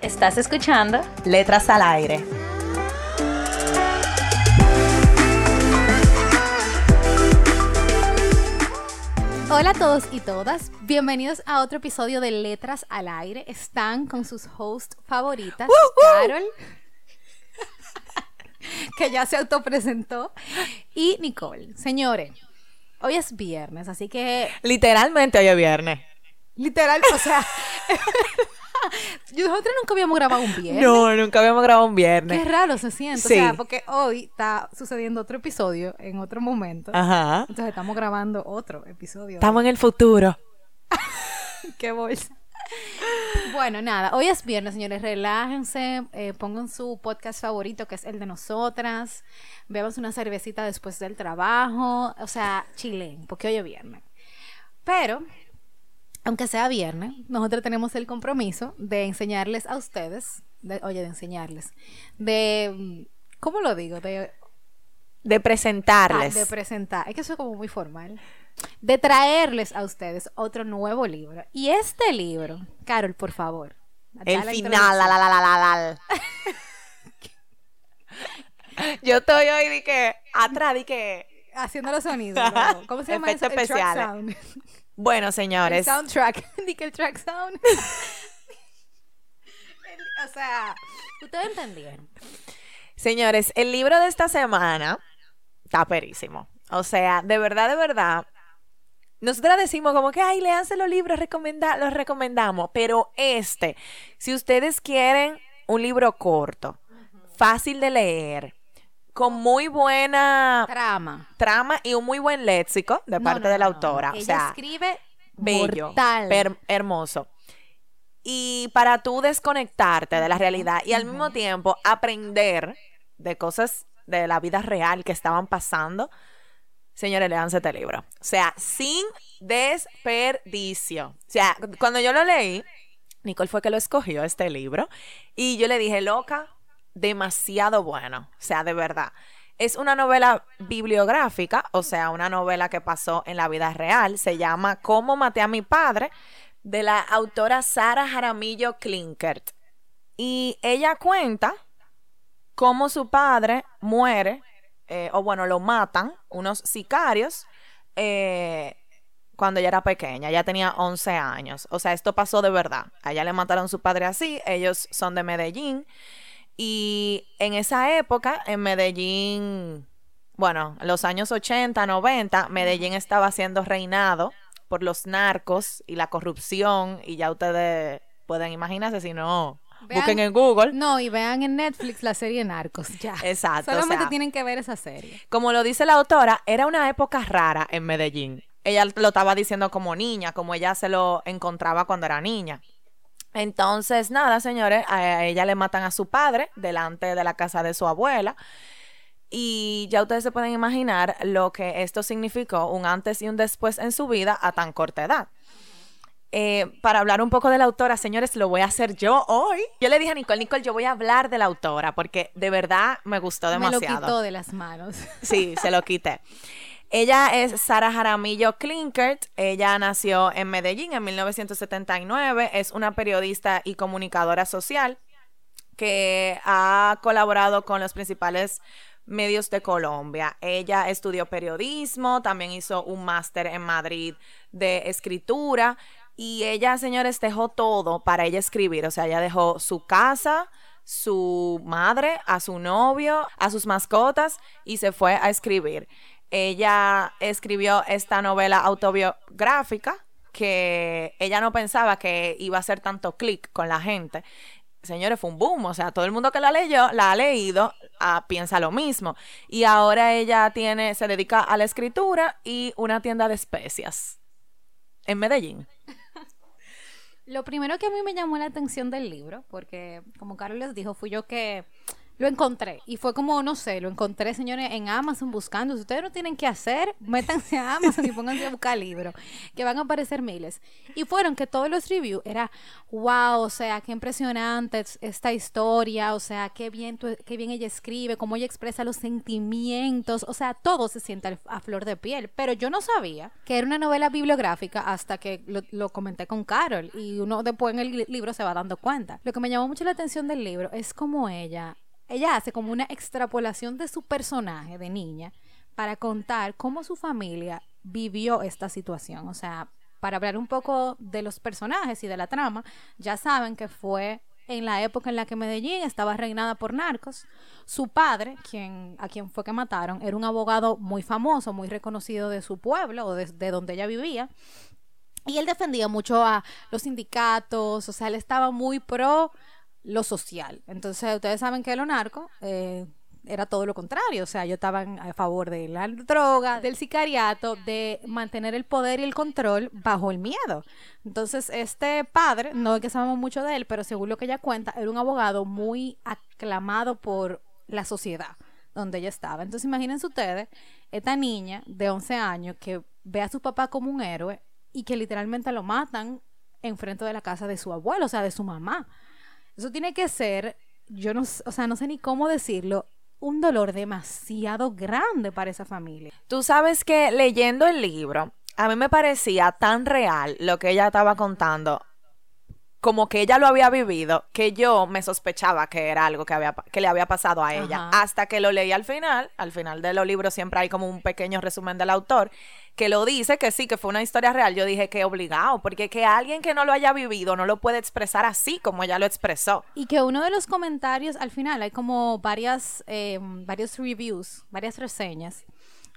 ¿Estás escuchando? Letras al aire. Hola a todos y todas, bienvenidos a otro episodio de Letras al Aire. Están con sus hosts favoritas, Carol, que ya se autopresentó, y Nicole. Señores, hoy es viernes, así que... Literalmente hoy es viernes. Literal, o sea... Nosotros nunca habíamos grabado un viernes. No, nunca habíamos grabado un viernes. Qué raro se siente. Sí. O sea, porque hoy está sucediendo otro episodio en otro momento. Ajá. Entonces estamos grabando otro episodio. Estamos en el futuro. Qué bolsa. Bueno, nada, hoy es viernes, señores. Relájense, eh, pongan su podcast favorito, que es el de nosotras. Bebamos una cervecita después del trabajo. O sea, chilen, porque hoy es viernes. Pero, aunque sea viernes, nosotros tenemos el compromiso de enseñarles a ustedes, de- oye, de enseñarles, de, mm, ¿cómo lo digo? De De Ah, presentarles. de presentar. Es que eso es como muy formal. De traerles a ustedes otro nuevo libro. Y este libro, Carol, por favor. el la final. La, la, la, la, la, la. Yo estoy hoy de que atrás de que. Haciendo los sonidos. ¿no? ¿Cómo se llama eso? Efectos El Bueno, El señores. soundtrack. Di que el track sound. El- o sea, ustedes entendieron. Señores, el libro de esta semana está perísimo. O sea, de verdad, de verdad. Nosotras decimos como que, ay, léanse los libros, recomenda los recomendamos. Pero este, si ustedes quieren un libro corto, fácil de leer, con muy buena Trama. trama y un muy buen léxico de No, parte no, de la autora. Ella o sea, escribe bello, per- hermoso. Y para tú desconectarte de la realidad y al mismo tiempo aprender de cosas de la vida real que estaban pasando, señores, leanse este libro. O sea, sin desperdicio. O sea, cuando yo lo leí, Nicole fue que lo escogió este libro y yo le dije, loca, demasiado bueno. O sea, de verdad. Es una novela bibliográfica, o sea, una novela que pasó en la vida real. Se llama Cómo maté a mi padre, de la autora Sara Jaramillo Klinkert. Y ella cuenta cómo su padre muere, eh, o bueno, lo matan unos sicarios eh, cuando ella era pequeña, ella tenía 11 años. O sea, esto pasó de verdad. A ella le mataron a su padre así, ellos son de Medellín. Y en esa época, en Medellín, bueno, en los años 80, 90, Medellín estaba siendo reinado por los narcos y la corrupción. Y ya ustedes pueden imaginarse, si no, Vean- busquen en Google. No, y vean en Netflix la serie Narcos. Ya. Exacto, o Solamente sea- tienen que ver esa serie. Como lo dice la autora, era una época rara en Medellín. Ella lo estaba diciendo como niña, como ella se lo encontraba cuando era niña. Entonces, nada, señores, a ella le matan a su padre delante de la casa de su abuela. Y ya ustedes se pueden imaginar lo que esto significó, un antes y un después en su vida a tan corta edad. Eh, para hablar un poco de la autora, señores, lo voy a hacer yo hoy. Yo le dije a Nicole, Nicole, yo voy a hablar de la autora porque de verdad me gustó demasiado. Me lo quitó de las manos. Sí, se lo quité. Ella es Sara Jaramillo Klinkert. Ella nació en Medellín en 1979. Es una periodista y comunicadora social que ha colaborado con los principales medios de Colombia. Ella estudió periodismo, también hizo un máster en Madrid de escritura y ella, señores, dejó todo para ella escribir. O sea, ella dejó su casa, su madre, a su novio, a sus mascotas y se fue a escribir. Ella escribió esta novela autobiográfica que ella no pensaba que iba a hacer tanto clic con la gente. Señores, fue un boom, o sea, todo el mundo que la leyó, la ha leído, ah, piensa lo mismo. Y ahora ella tiene, se dedica a la escritura y una tienda de especias en Medellín. Lo primero que a mí me llamó la atención del libro, porque como Carlos dijo, fui yo que lo encontré. Y fue como, no sé, lo encontré, señores, en Amazon buscando. Si ustedes no tienen que hacer, métanse a Amazon y pónganse a buscar libros, que van a aparecer miles. Y fueron que todos los reviews era, wow, o sea, qué impresionante esta historia, o sea, qué bien, qué bien ella escribe, cómo ella expresa los sentimientos, o sea, todo se siente a flor de piel. Pero yo no sabía que era una novela bibliográfica hasta que lo, lo comenté con Carol y uno después en el libro se va dando cuenta. Lo que me llamó mucho la atención del libro es cómo ella ella hace como una extrapolación de su personaje de niña para contar cómo su familia vivió esta situación. O sea, para hablar un poco de los personajes y de la trama, ya saben que fue en la época en la que Medellín estaba reinada por narcos. Su padre, quien, a quien fue que mataron, era un abogado muy famoso, muy reconocido de su pueblo o de, de donde ella vivía. Y él defendía mucho a los sindicatos, o sea, él estaba muy pro lo social. Entonces, ustedes saben que lo narco eh, era todo lo contrario. O sea, yo estaba a favor de la droga, del sicariato, de mantener el poder y el control bajo el miedo. Entonces, este padre, no es que sabemos mucho de él, pero según lo que ella cuenta, era un abogado muy aclamado por la sociedad donde ella estaba. Entonces, imagínense ustedes, esta niña de 11 años que ve a su papá como un héroe y que literalmente lo matan enfrente de la casa de su abuelo, o sea, de su mamá. Eso tiene que ser, yo no, o sea, no sé ni cómo decirlo, un dolor demasiado grande para esa familia. Tú sabes que leyendo el libro, a mí me parecía tan real lo que ella estaba contando como que ella lo había vivido, que yo me sospechaba que era algo que, había, que le había pasado a ella. Hasta que lo leí al final, al final de los libros siempre hay como un pequeño resumen del autor, que lo dice, que sí, que fue una historia real. Yo dije que obligado, porque que alguien que no lo haya vivido no lo puede expresar así como ella lo expresó. Y que uno de los comentarios, al final hay como varias, eh, varios reviews, varias reseñas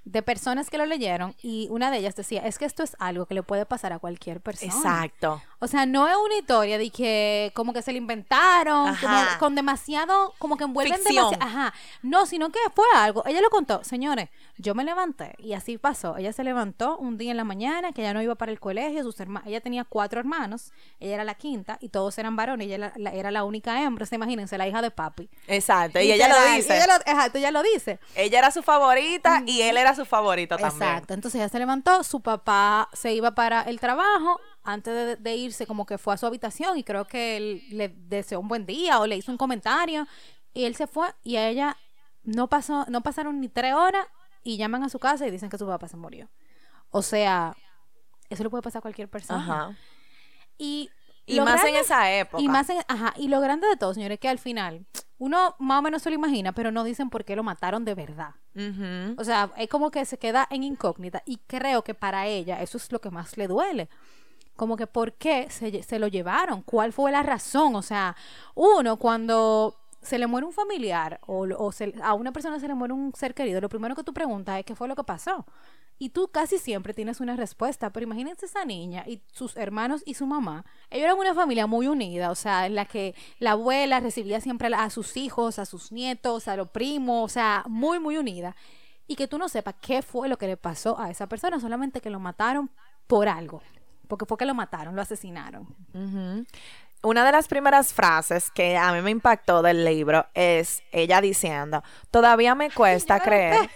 de personas que lo leyeron y una de ellas decía, es que esto es algo que le puede pasar a cualquier persona. Exacto. O sea, no es una historia de que como que se le inventaron, con demasiado, como que envuelven demasiado. Ajá. No, sino que fue algo. Ella lo contó, señores, yo me levanté y así pasó. Ella se levantó un día en la mañana que ella no iba para el colegio, sus hermanos, ella tenía cuatro hermanos, ella era la quinta y todos eran varones, ella era la, única hembra, se imagínense, la hija de papi. Exacto, y, ella lo dice. Ella lo, exacto, ella lo dice. Ella era su favorita y él era su favorito también. Exacto, entonces ella se levantó, su papá se iba para el trabajo, antes de, irse como que fue a su habitación y creo que él le deseó un buen día o le hizo un comentario y él se fue y a ella no pasó, no pasaron ni tres horas y llaman a su casa y dicen que su papá se murió. O sea, eso le puede pasar a cualquier persona. Ajá. Y, y más en esa época. Y más en, ajá, y lo grande de todo, señores, que al final uno más o menos se lo imagina, pero no dicen por qué lo mataron de verdad. O sea, es como que se queda en incógnita y creo que para ella eso es lo que más le duele como que por qué se, se, lo llevaron, cuál fue la razón, o sea, uno cuando se le muere un familiar o, o a una persona se le muere un ser querido, lo primero que tú preguntas es qué fue lo que pasó. Y tú casi siempre tienes una respuesta, pero imagínense esa niña y sus hermanos y su mamá. Ellos eran una familia muy unida, o sea, en la que la abuela recibía siempre a sus hijos, a sus nietos, a los primos, o sea, muy, muy unida. Y que tú no sepas qué fue lo que le pasó a esa persona, solamente que lo mataron por algo. Porque fue que lo mataron, lo asesinaron una de las primeras frases que a mí me impactó del libro es ella diciendo, todavía me cuesta creer,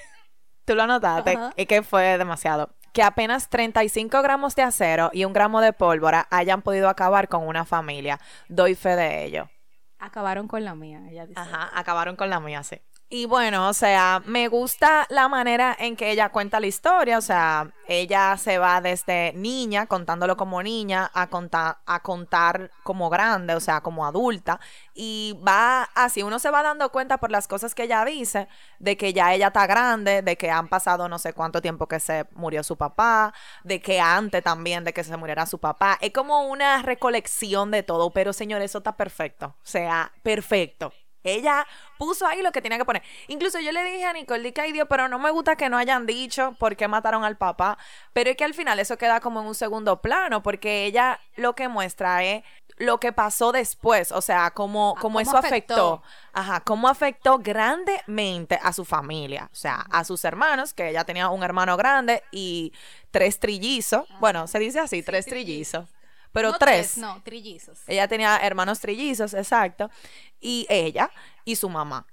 tú lo notaste, y que fue demasiado, que apenas 35 gramos de acero y un gramo de pólvora hayan podido acabar con una familia. Doy fe de ello. Acabaron con la mía, ella dice. Ajá, acabaron con la mía, sí. Y bueno, o sea, me gusta la manera en que ella cuenta la historia, o sea, ella se va desde niña, contándolo como niña, a contar, a contar como grande, o sea, como adulta, y va así, uno se va dando cuenta por las cosas que ella dice, de que ya ella está grande, de que han pasado no sé cuánto tiempo que se murió su papá, de que antes también de que se muriera su papá, es como una recolección de todo, pero señor, eso está perfecto, o sea, perfecto. Ella puso ahí lo que tenía que poner. Incluso yo le dije a Nicole, di que ay Dios, pero no me gusta que no hayan dicho por qué mataron al papá. Pero es que al final eso queda como en un segundo plano, porque ella lo que muestra es lo que pasó después, o sea, cómo, ah, cómo, eso afectó? ajá, cómo afectó grandemente a su familia, o sea, a sus hermanos, que ella tenía un hermano grande y tres trillizos, bueno, se dice así, tres trillizos pero No tres. No, trillizos. Ella tenía hermanos trillizos, exacto. Y ella y su mamá.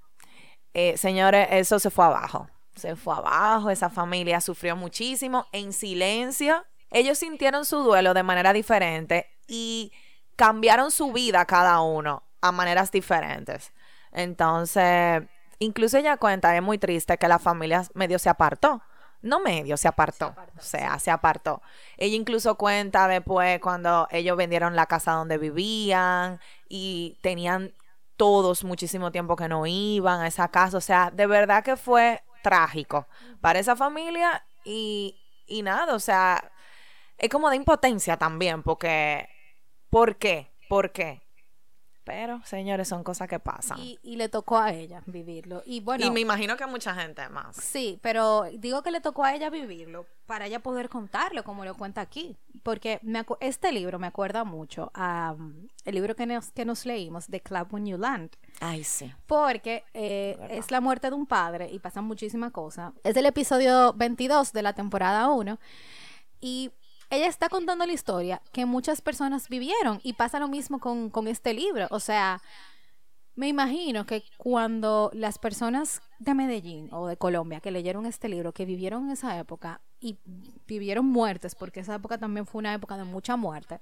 Eh, señores, eso se fue abajo. Se fue abajo, esa familia sufrió muchísimo en silencio. Ellos sintieron su duelo de manera diferente y cambiaron su vida cada uno a maneras diferentes. Entonces, incluso ella cuenta, es muy triste que la familia medio se apartó. No medio, se apartó. o sea, se apartó. Ella incluso cuenta después cuando ellos vendieron la casa donde vivían y tenían todos muchísimo tiempo que no iban a esa casa. O sea, de verdad que fue trágico para esa familia y, y nada, o sea, es como de impotencia también, porque, ¿por qué? ¿Por qué? Pero, señores, son cosas que pasan. Y, y le tocó a ella vivirlo. Y bueno, Y me imagino que a mucha gente más. sí, pero digo que le tocó a ella vivirlo para ella poder contarlo como lo cuenta aquí. Porque me este libro me acuerda mucho a um, el libro que nos, que nos leímos de Club When You Land. Ay, sí. Porque eh, es la muerte de un padre y pasan muchísimas cosas. Es el episodio 22 de la temporada 1 y ella está contando la historia que muchas personas vivieron y pasa lo mismo con, con este libro. O sea, me imagino que cuando las personas de Medellín o de Colombia que leyeron este libro, que vivieron en esa época y vivieron muertes, porque esa época también fue una época de mucha muerte,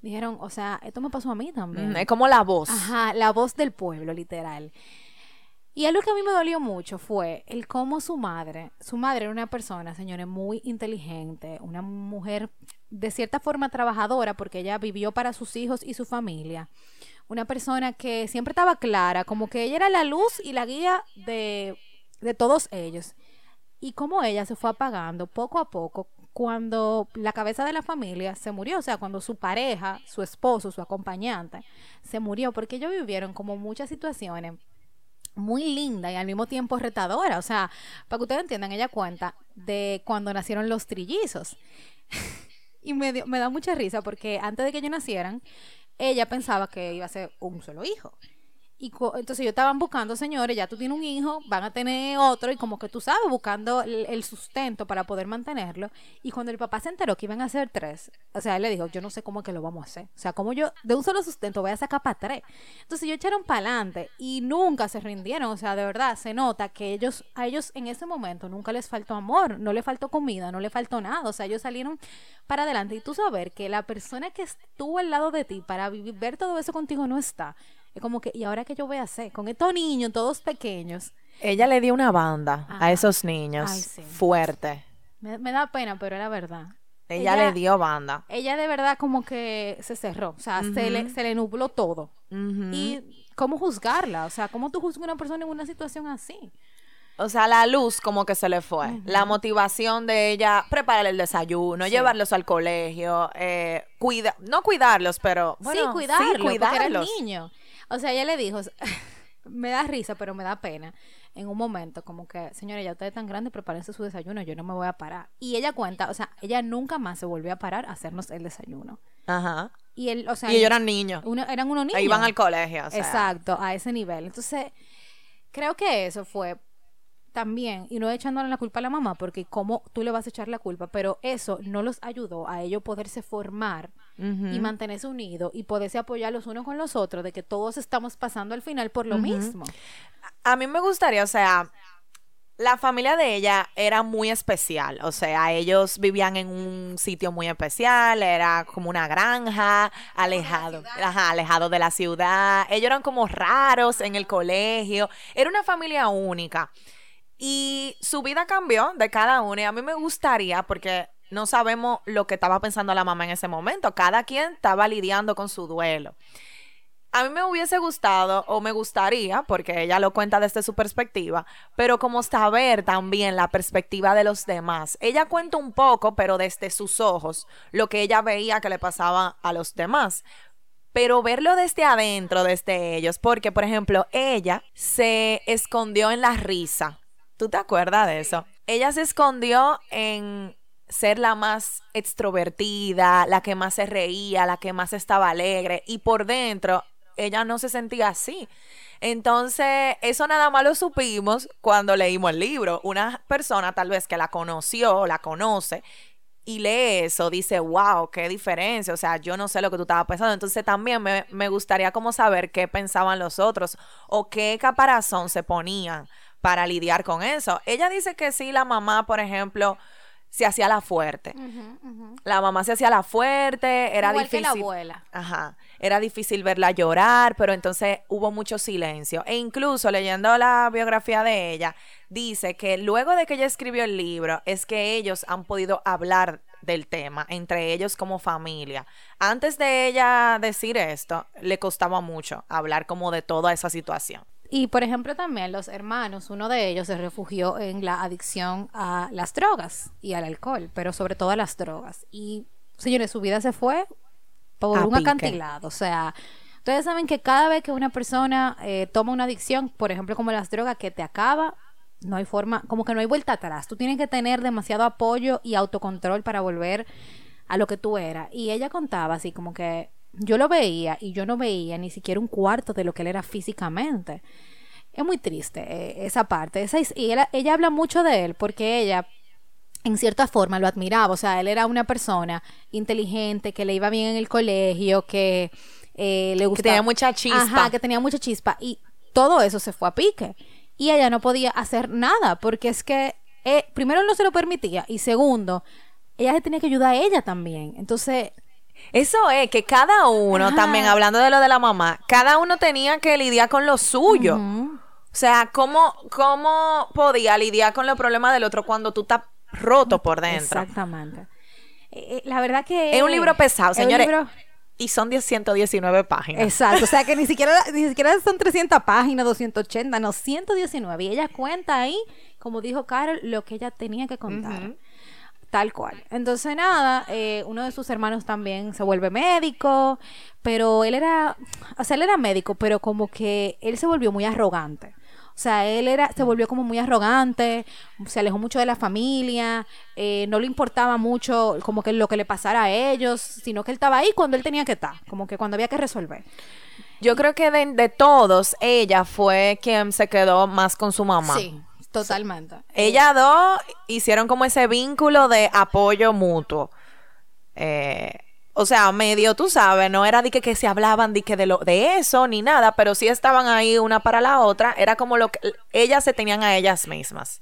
dijeron, o sea, esto me pasó a mí también. Mm, Es como la voz. Ajá, la voz del pueblo, literal. Y algo que a mí me dolió mucho fue el cómo su madre, su madre era una persona, señores, muy inteligente, una mujer de cierta forma trabajadora porque ella vivió para sus hijos y su familia. Una persona que siempre estaba clara, como que ella era la luz y la guía de, de todos ellos. Y cómo ella se fue apagando poco a poco cuando la cabeza de la familia se murió, o sea, cuando su pareja, su esposo, su acompañante, se murió, porque ellos vivieron como muchas situaciones muy linda y al mismo tiempo retadora. O sea, para que ustedes entiendan, ella cuenta de cuando nacieron los trillizos. y me, dio- me da mucha risa porque antes de que ellos nacieran, ella pensaba que iba a ser un solo hijo. Y entonces ellos estaban buscando, señores, ya tú tienes un hijo, van a tener otro, y como que tú sabes, buscando el, sustento para poder mantenerlo. Y cuando el papá se enteró que iban a ser tres, o sea, él le dijo, yo no sé cómo que lo vamos a hacer. O sea, como yo de un solo sustento voy a sacar para tres. Entonces ellos echaron para adelante y nunca se rindieron. O sea, de verdad, se nota que ellos, a ellos en ese momento nunca les faltó amor, no les faltó comida, no les faltó nada. O sea, ellos salieron para adelante. Y tú saber que la persona que estuvo al lado de ti para vivir, ver todo eso contigo no está. Es como que, ¿y ahora qué yo voy a hacer? Con estos niños, todos pequeños. Ella le dio una banda Ajá. a esos niños Ay, sí. fuerte. Me, me da pena, pero era verdad. Ella, Ella- le dio banda. Ella de verdad como que se cerró. O sea, se, le, se le nubló todo. Y cómo juzgarla. O sea, cómo tú juzgas a una persona en una situación así. O sea, la luz como que se le fue. La motivación de ella, preparar el desayuno, llevarlos al colegio, eh, cuida, no cuidarlos, pero bueno, sí, cuidarlo, porque era el cuidarlos. niño. O sea, ella le dijo, me da risa, pero me da pena. En un momento, como que, señora, ya ustedes están grandes, prepárense su desayuno, yo no me voy a parar. Y ella cuenta, o sea, ella nunca más se volvió a parar a hacernos el desayuno. Ajá. Y él, o sea, Y ellos eran niños. uno- eran unos niños. Ahí iban al colegio, o sea. Exacto, a ese nivel. Entonces, creo que eso fue también, y no echándole la culpa a la mamá, porque cómo tú le vas a echar la culpa, pero eso no los ayudó a ellos poderse formar Y mantenerse unidos y poderse apoyar los unos con los otros, de que todos estamos pasando al final por lo mismo. A mí me gustaría, o sea, la familia de ella era muy especial, o sea, ellos vivían en un sitio muy especial, era como una granja, alejado, ajá, alejado de la ciudad, ellos eran como raros en el colegio, era una familia única. Y su vida cambió de cada uno y a mí me gustaría, porque no sabemos lo que estaba pensando la mamá en ese momento, cada quien estaba lidiando con su duelo. A mí me hubiese gustado o me gustaría, porque ella lo cuenta desde su perspectiva, pero como saber también la perspectiva de los demás. Ella cuenta un poco, pero desde sus ojos, lo que ella veía que le pasaba a los demás. Pero verlo desde adentro, desde ellos, porque por ejemplo, ella se escondió en la risa. ¿Tú te acuerdas de eso? Ella se escondió en ser la más extrovertida, la que más se reía, la que más estaba alegre y por dentro ella no se sentía así. Entonces, eso nada más lo supimos cuando leímos el libro. Una persona tal vez que la conoció, la conoce, y lee eso, dice, wow, qué diferencia, o sea, yo no sé lo que tú estabas pensando. Entonces también me, me gustaría como saber qué pensaban los otros o qué caparazón se ponían para lidiar con eso. Ella dice que sí, la mamá, por ejemplo, se hacía la fuerte. La mamá se hacía la fuerte, era Igual difícil. que la abuela. Ajá. Era difícil verla llorar, pero entonces hubo mucho silencio. E incluso leyendo la biografía de ella, dice que luego de que ella escribió el libro, es que ellos han podido hablar del tema, entre ellos como familia. Antes de ella decir esto, le costaba mucho hablar como de toda esa situación. Y por ejemplo también los hermanos, uno de ellos se refugió en la adicción a las drogas y al alcohol, pero sobre todo a las drogas. Y señores, su vida se fue por A un pique. acantilado. O sea, ustedes saben que cada vez que una persona eh, toma una adicción, por ejemplo como las drogas, que te acaba, no hay forma, como que no hay vuelta atrás. Tú tienes que tener demasiado apoyo y autocontrol para volver a lo que tú eras. Y ella contaba así como que yo lo veía y yo no veía ni siquiera un cuarto de lo que él era físicamente. Es muy triste eh, esa parte. Esa, y ella, ella habla mucho de él porque ella, en cierta forma, lo admiraba. O sea, él era una persona inteligente, que le iba bien en el colegio, que eh, le gustaba. tenía mucha chispa. Ajá, que tenía mucha chispa. Y todo eso se fue a pique. Y ella no podía hacer nada porque es que, eh, primero, él no se lo permitía. Y segundo, ella se tenía que ayudar a ella también. Entonces, Eso es, que cada uno, Ajá. también hablando de lo de la mamá, cada uno tenía que lidiar con lo suyo. O sea, ¿cómo, ¿cómo podía lidiar con los problemas del otro cuando tú estás roto por dentro? Exactamente. Eh, eh, la verdad que... Es un libro pesado, señores. libro- Y son 10, 119 páginas. Exacto, o sea que ni siquiera, ni siquiera son 300 páginas, 280, no, 119. Y ella cuenta ahí, como dijo Carol, lo que ella tenía que contar. Tal cual. Entonces, nada, eh, uno de sus hermanos también se vuelve médico, pero él era, o sea, él era médico, pero como que él se volvió muy arrogante. O sea, él era, se volvió como muy arrogante, se alejó mucho de la familia, eh, no le importaba mucho como que lo que le pasara a ellos, sino que él estaba ahí cuando él tenía que estar, como que cuando había que resolver. Yo creo que de, de todos, ella fue quien se quedó más con su mamá. Sí, totalmente. Ella dos hicieron como ese vínculo de apoyo mutuo. Eh, o sea, medio, tú sabes, no era de que, que se hablaban de que de lo de eso ni nada, pero sí estaban ahí una para la otra. Era como lo que ellas se tenían a ellas mismas.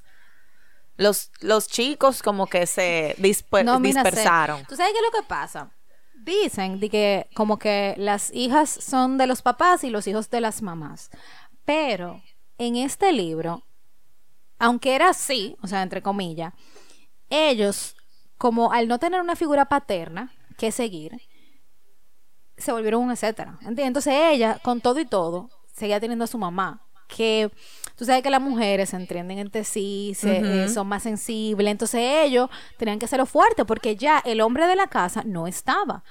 Los, los chicos como que se disper- No, dispersaron. ¿Tú sabes qué es lo que pasa? Dicen de que como que las hijas son de los papás y los hijos de las mamás. Pero en este libro, aunque era así, o sea, entre comillas, ellos, como al no tener una figura paterna que seguir, se volvieron un etcétera. ¿entiendes? Entonces ella, con todo y todo, seguía teniendo a su mamá. Que tú sabes que las mujeres se entienden entre sí, se, eh, son más sensibles. Entonces ellos tenían que hacerlo fuerte porque ya el hombre de la casa no estaba.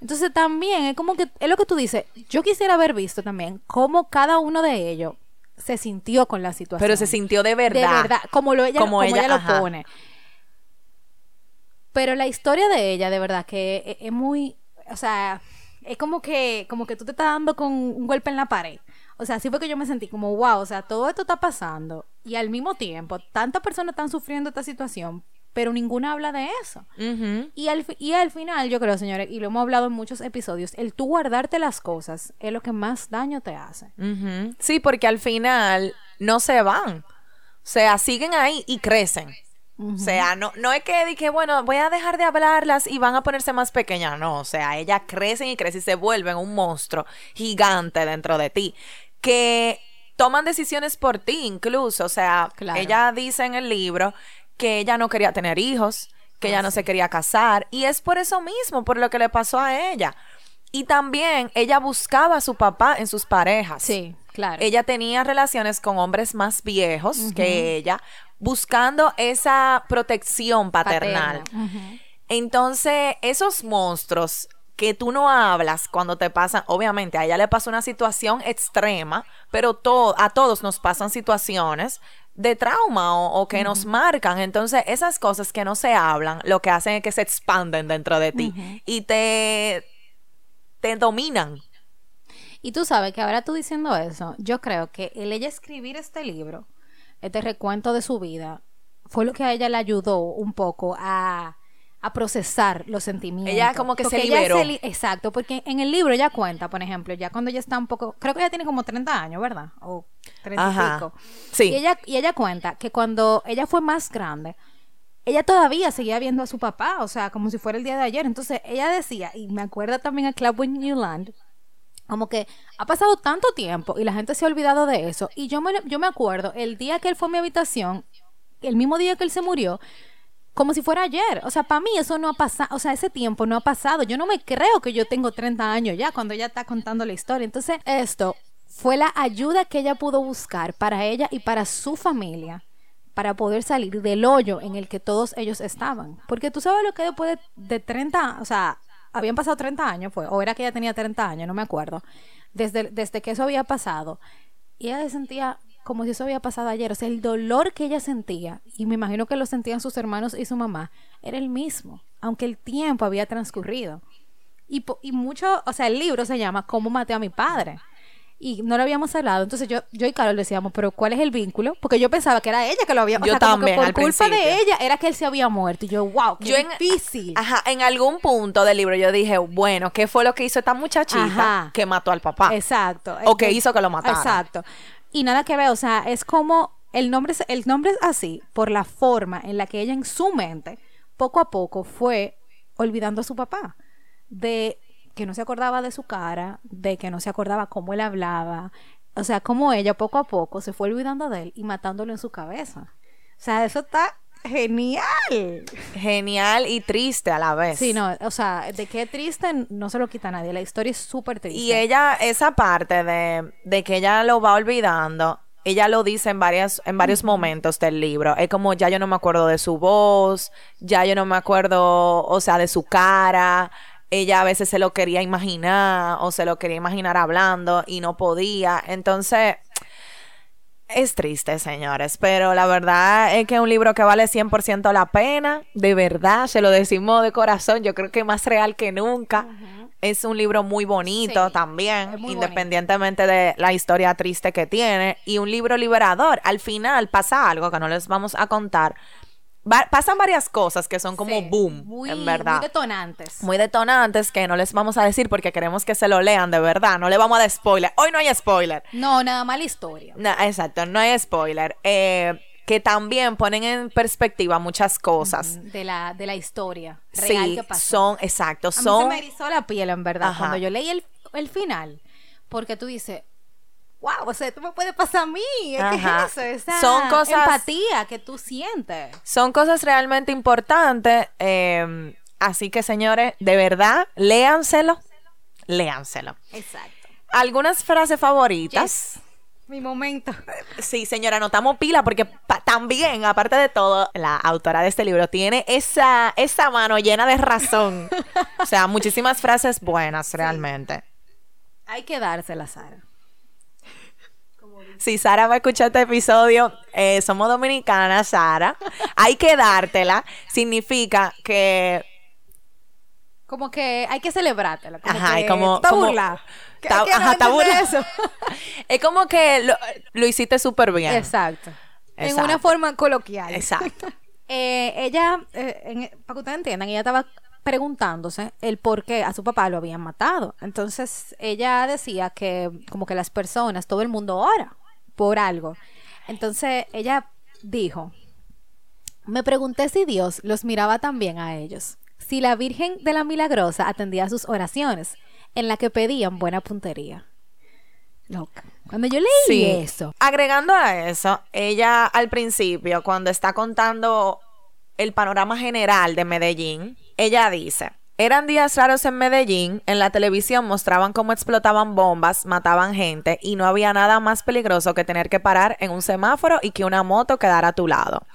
Entonces también es como que, es lo que tú dices, yo quisiera haber visto también cómo cada uno de ellos se sintió con la situación. Pero se sintió de verdad. De verdad, como, lo, ella, Como como ella, lo pone. Pero la historia de ella, de verdad, que es, es muy, o sea, es como que, como que tú te estás dando con un golpe en la pared. O sea, así fue que yo me sentí como, wow, o sea, todo esto está pasando y al mismo tiempo, tantas personas están sufriendo esta situación, pero ninguna habla de eso. Y al, y al final, yo creo, señores, y lo hemos hablado en muchos episodios, el tú guardarte las cosas es lo que más daño te hace. Sí, porque al final no se van. O sea, siguen ahí y crecen. O sea, no, no es que, di que, bueno, voy a dejar de hablarlas y van a ponerse más pequeñas. No, o sea, ellas crecen y crecen y se vuelven un monstruo gigante dentro de ti. Que toman decisiones por ti incluso. O sea, Claro. ella dice en el libro que ella no quería tener hijos, que ella no se quería casar. Y es por eso mismo, por lo que le pasó a ella. Y también ella buscaba a su papá en sus parejas. Sí, claro. Ella tenía relaciones con hombres más viejos que ella, buscando esa protección paternal. Paterna. Entonces, esos monstruos que tú no hablas cuando te pasan, obviamente a ella le pasó una situación extrema, pero to- a todos nos pasan situaciones de trauma o, o que nos marcan. Entonces, esas cosas que no se hablan, lo que hacen es que se expanden dentro de ti y te, te dominan. Y tú sabes que ahora tú diciendo eso, yo creo que el ella escribir este libro, este recuento de su vida, fue lo que a ella le ayudó un poco a, a procesar los sentimientos. Ella como que se Porque liberó. li- exacto, porque en el libro ella cuenta, por ejemplo, ya cuando ella está un poco, creo que ella tiene como 30 años, ¿verdad? O 30 y pico. Sí. Y ella, y ella cuenta que cuando ella fue más grande, ella todavía seguía viendo a su papá, o sea, como si fuera el día de ayer. Entonces ella decía, y me acuerda también a Club in Newland, como que ha pasado tanto tiempo y la gente se ha olvidado de eso. Y yo me, yo me acuerdo el día que él fue a mi habitación, el mismo día que él se murió, como si fuera ayer. O sea, para mí eso no ha pasado, o sea, ese tiempo no ha pasado. Yo no me creo que yo tengo 30 años ya cuando ella está contando la historia. Entonces, esto fue la ayuda que ella pudo buscar para ella y para su familia para poder salir del hoyo en el que todos ellos estaban. Porque tú sabes lo que después de, de 30, o sea, habían pasado 30 años, fue, o era que ella tenía 30 años, no me acuerdo, desde, desde que eso había pasado. Y ella se sentía como si eso había pasado ayer. O sea, el dolor que ella sentía, y me imagino que lo sentían sus hermanos y su mamá, era el mismo, aunque el tiempo había transcurrido. Y, y mucho, o sea, el libro se llama ¿Cómo maté a mi padre? Y no lo habíamos hablado. Entonces yo, yo y Carol decíamos, pero ¿cuál es el vínculo? Porque yo pensaba que era ella que lo había... O Yo como también, que por al culpa de ella era que él se había muerto. Y yo, wow, qué Yo en- difícil. Ajá, en algún punto del libro yo dije, bueno, ¿qué fue lo que hizo esta muchachita Ajá. que mató al papá? Exacto. O que hizo que lo matara. Exacto. Y nada que ver, o sea, es como el nombre, es- el nombre es así por la forma en la que ella en su mente poco a poco fue olvidando a su papá. De que no se acordaba de su cara, de que no se acordaba cómo él hablaba. O sea, como ella poco a poco se fue olvidando de él y matándolo en su cabeza. O sea, eso está genial. Genial y triste a la vez. Sí, no, o sea, de qué triste no se lo quita nadie. La historia es súper triste. Y ella, esa parte de, de que ella lo va olvidando, ella lo dice en varias, en varios momentos del libro. Es como ya yo no me acuerdo de su voz, ya yo no me acuerdo, o sea, de su cara. Ella a veces se lo quería imaginar o se lo quería imaginar hablando y no podía. Entonces, es triste, señores, pero la verdad es que es un libro que vale 100% la pena, de verdad, se lo decimos de corazón, yo creo que más real que nunca. Es un libro muy bonito Sí, también, muy independientemente de la historia triste que tiene, y un libro liberador. Al final pasa algo que no les vamos a contar. Va- pasan varias cosas que son como Sí, boom, muy, en verdad Muy detonantes. muy detonantes que no les vamos a decir porque queremos que se lo lean de verdad. No le vamos a dar spoiler. Hoy no hay spoiler. No, nada más la historia. No, exacto, no hay spoiler. Eh, que también ponen en perspectiva muchas cosas. de la, de la historia real Sí, que pasó. son, exacto, A mí se son. me erizó la piel, en verdad, Ajá. cuando yo leí el, el final. Porque tú dices, wow, o sea, esto me puede pasar a mí. ¿Qué es eso? Esa Son cosas- empatía que tú sientes. Son cosas realmente importantes. eh, así que, señores, de verdad, léanselo. Léanselo. Exacto. Algunas frases favoritas. Yes. Mi momento. Sí, señora, anotamos pila porque pa- también, aparte de todo, la autora de este libro tiene esa, esa mano llena de razón. o sea, muchísimas frases buenas realmente. Hay que dársela, Sara. Si Sara va a escuchar este episodio, eh, somos dominicanas, Sara. Hay que dártela. Significa que Como que hay que celebrártela. Como Ajá, que como- está como- burla. ¿Qué- está- qué no ajá, está burla. eso? es como que lo, lo hiciste súper bien. Exacto. En una forma coloquial. Exacto. Eh, ella, eh, en- para que ustedes entiendan, ella estaba preguntándose el por qué a su papá lo habían matado. Entonces ella decía que como que las personas, todo el mundo ora por algo. Entonces ella dijo, me pregunté si Dios los miraba también a ellos, si la Virgen de la Milagrosa atendía sus oraciones en la que pedían buena puntería. Loca. Cuando yo leí eso, Agregando a eso, ella al principio, cuando está contando el panorama general de Medellín, ella dice, eran días raros en Medellín, en la televisión mostraban cómo explotaban bombas, mataban gente y no había nada más peligroso que tener que parar en un semáforo y que una moto quedara a tu lado.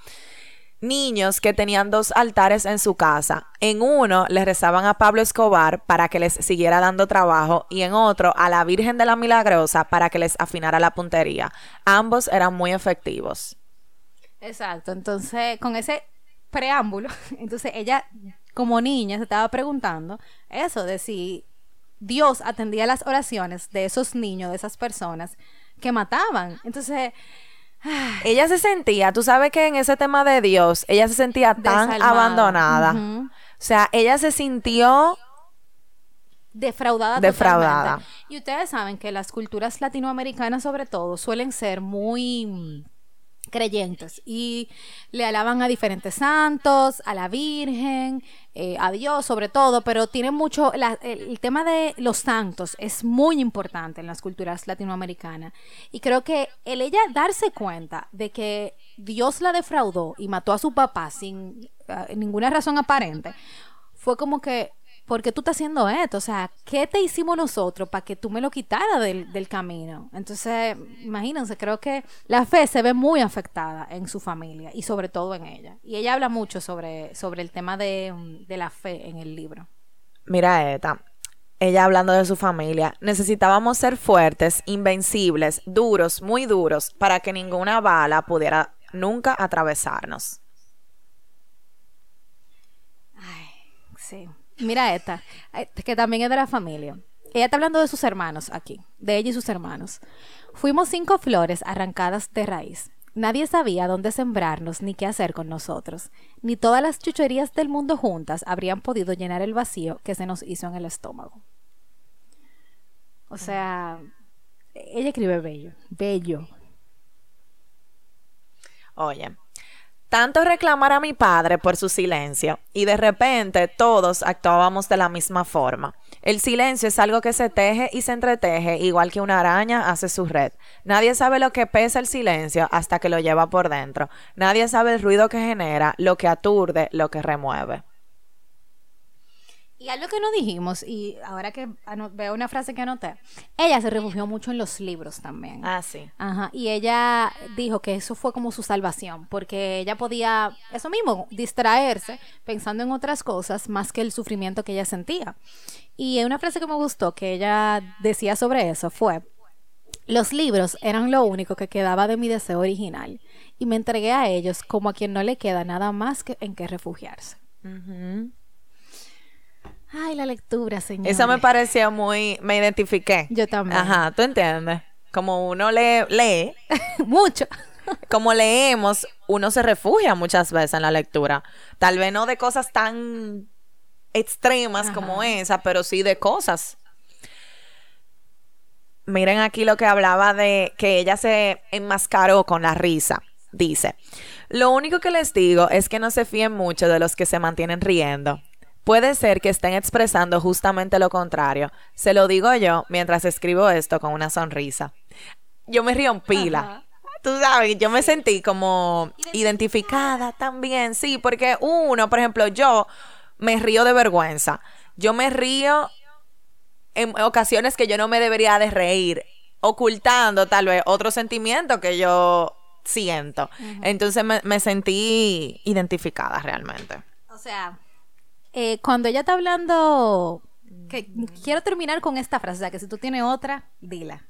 Niños que tenían dos altares en su casa. En uno les rezaban a Pablo Escobar para que les siguiera dando trabajo y en otro a la Virgen de la Milagrosa para que les afinara la puntería. Ambos eran muy efectivos. Exacto, entonces con ese preámbulo, entonces ella como niña se estaba preguntando eso de si Dios atendía las oraciones de esos niños, de esas personas que mataban. Entonces, Ella se sentía, tú sabes que en ese tema de Dios, ella se sentía tan Desalmada. abandonada. O sea, ella se sintió defraudada. Defraudada. totalmente. Y ustedes saben que las culturas latinoamericanas, sobre todo, suelen ser muy creyentes. Y le alaban a diferentes santos, a la Virgen, eh, a Dios sobre todo, pero tiene mucho, el, tema de los santos es muy importante en las culturas latinoamericanas. Y creo que el ella darse cuenta de que Dios la defraudó y mató a su papá sin ah, ninguna razón aparente, fue como que, ¿por qué tú estás haciendo esto? O sea, ¿qué te hicimos nosotros para que tú me lo quitaras del, del camino? Entonces, imagínense, creo que la fe se ve muy afectada en su familia y sobre todo en ella. Y ella habla mucho sobre, sobre el tema de, de la fe en el libro. Mira esta. Ella hablando de su familia. Necesitábamos ser fuertes, invencibles, duros, muy duros, para que ninguna bala pudiera nunca atravesarnos. Sí. Mira esta, eh, que también es de la familia. Ella está hablando de sus hermanos aquí, de ella y sus hermanos. Fuimos cinco flores arrancadas de raíz. Nadie sabía dónde sembrarnos ni qué hacer con nosotros. Ni todas las chucherías del mundo juntas habrían podido llenar el vacío que se nos hizo en el estómago. O sea, ella escribe bello, bello. Oye, tanto reclamar a mi padre por su silencio y de repente todos actuábamos de la misma forma. El silencio es algo que se teje y se entreteje igual que una araña hace su red. Nadie sabe lo que pesa el silencio hasta que lo lleva por dentro. Nadie sabe el ruido que genera, lo que aturde, lo que remueve. Y algo que no dijimos, y ahora que veo una frase que anoté, ella se refugió mucho en los libros también. Ah, sí. Ajá, y ella dijo que eso fue como su salvación, porque ella podía, eso mismo, distraerse pensando en otras cosas más que el sufrimiento que ella sentía. Y una frase que me gustó que ella decía sobre eso fue, los libros eran lo único que quedaba de mi deseo original, y me entregué a ellos como a quien no le queda nada más que en que refugiarse. Ay, la lectura, señor. Eso me pareció muy, me identifiqué. Yo también. Ajá, tú entiendes. Como uno lee, lee, Mucho. como leemos, uno se refugia muchas veces en la lectura. Tal vez no de cosas tan extremas como esa, pero sí de cosas. Miren aquí lo que hablaba de que ella se enmascaró con la risa. Dice, lo único que les digo es que no se fíen mucho de los que se mantienen riendo. Puede ser que estén expresando justamente lo contrario. Se lo digo yo mientras escribo esto con una sonrisa. Yo me río en pila. Ajá. Tú sabes, yo me sentí como identificada también, sí, porque uno, por ejemplo, yo me río de vergüenza. Yo me río en ocasiones que yo no me debería de reír, ocultando tal vez otro sentimiento que yo siento. Entonces me, me sentí identificada realmente. O sea, eh, cuando ella está hablando, que quiero terminar con esta frase, o sea, que si tú tienes otra, dila.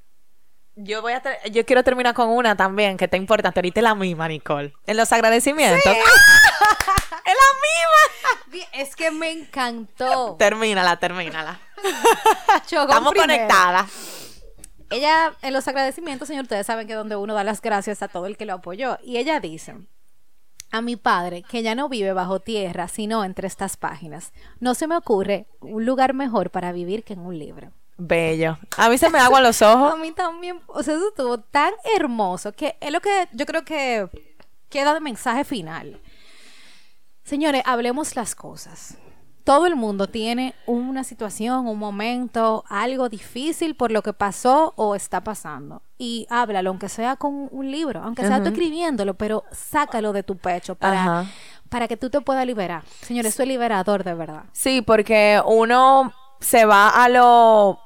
Yo voy a yo quiero terminar con una también que está importante. Ahorita es la misma, Nicole. En los agradecimientos. ¡Ah! ¡Es la misma! Es que me encantó. Termínala, termínala. Chocó Estamos primero. conectadas. Ella, en los agradecimientos, señor, ustedes saben que es donde uno da las gracias a todo el que lo apoyó. Y ella dice, a mi padre, que ya no vive bajo tierra, sino entre estas páginas, no se me ocurre un lugar mejor para vivir que en un libro. Bello. A mí se me aguan los ojos. A mí también, o sea, eso estuvo tan hermoso que es lo que yo creo que queda de mensaje final. Señores, hablemos las cosas. Todo el mundo tiene una situación, un momento, algo difícil por lo que pasó o está pasando. Y háblalo, aunque sea con un libro, aunque sea tú escribiéndolo, pero sácalo de tu pecho para, Ajá. para que tú te puedas liberar. Señores, eso es liberador de verdad. Sí, porque uno se va a lo...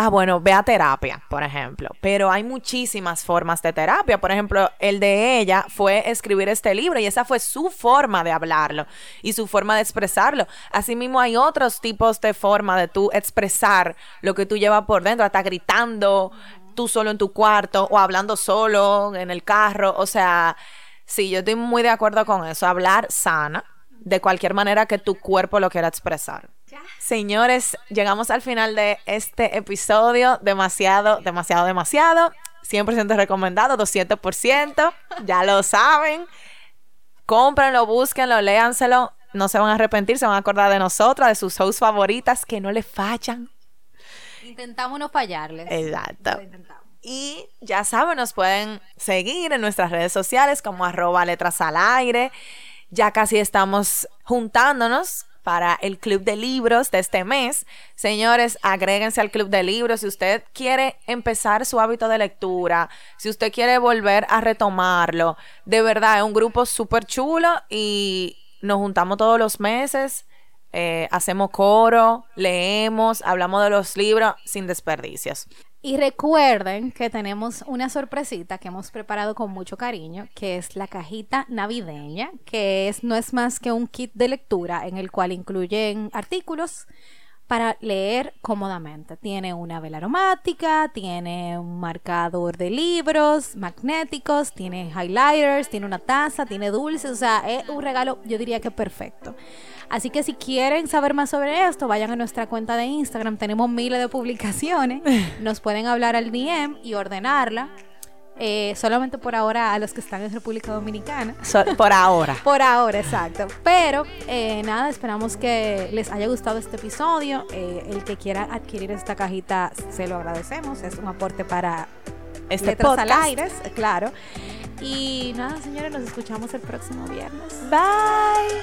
Ah, bueno, ve a terapia, por ejemplo. Pero hay muchísimas formas de terapia. Por ejemplo, el de ella fue escribir este libro y esa fue su forma de hablarlo y su forma de expresarlo. Asimismo, hay otros tipos de forma de tú expresar lo que tú llevas por dentro, hasta gritando tú solo en tu cuarto o hablando solo en el carro. O sea, sí, yo estoy muy de acuerdo con eso. Hablar sana de cualquier manera que tu cuerpo lo quiera expresar. Señores, llegamos al final de este episodio. Demasiado, demasiado, demasiado. 100% recomendado, 200%. Ya lo saben. Cómprenlo, búsquenlo, léanselo. no se van a arrepentir, se van a acordar de nosotras, de sus hosts favoritas que no le fallan. Intentamos no fallarles. Exacto. Y ya saben, nos pueden seguir en nuestras redes sociales como arroba letras al aire. Ya casi estamos juntándonos para el club de libros de este mes. Señores, agréguense al club de libros. Si usted quiere empezar su hábito de lectura, si usted quiere volver a retomarlo, de verdad es un grupo súper chulo y nos juntamos todos los meses. Eh, hacemos coro, leemos, hablamos de los libros sin desperdicios. Y recuerden que tenemos una sorpresita que hemos preparado con mucho cariño, que es la cajita navideña, que es, no es más que un kit de lectura en el cual incluyen artículos para leer cómodamente. Tiene una vela aromática, tiene un marcador de libros magnéticos, tiene highlighters, tiene una taza, tiene dulces, o sea, es un regalo yo diría que perfecto. Así que si quieren saber más sobre esto, vayan a nuestra cuenta de Instagram. Tenemos miles de publicaciones. Nos pueden hablar al DM y ordenarla. Eh, solamente por ahora a los que están en República Dominicana. por ahora. por ahora, exacto. Pero eh, nada, esperamos que les haya gustado este episodio. Eh, el que quiera adquirir esta cajita, se lo agradecemos. Es un aporte para este Letras al aire, claro. Y nada, señores, nos escuchamos el próximo viernes. Bye.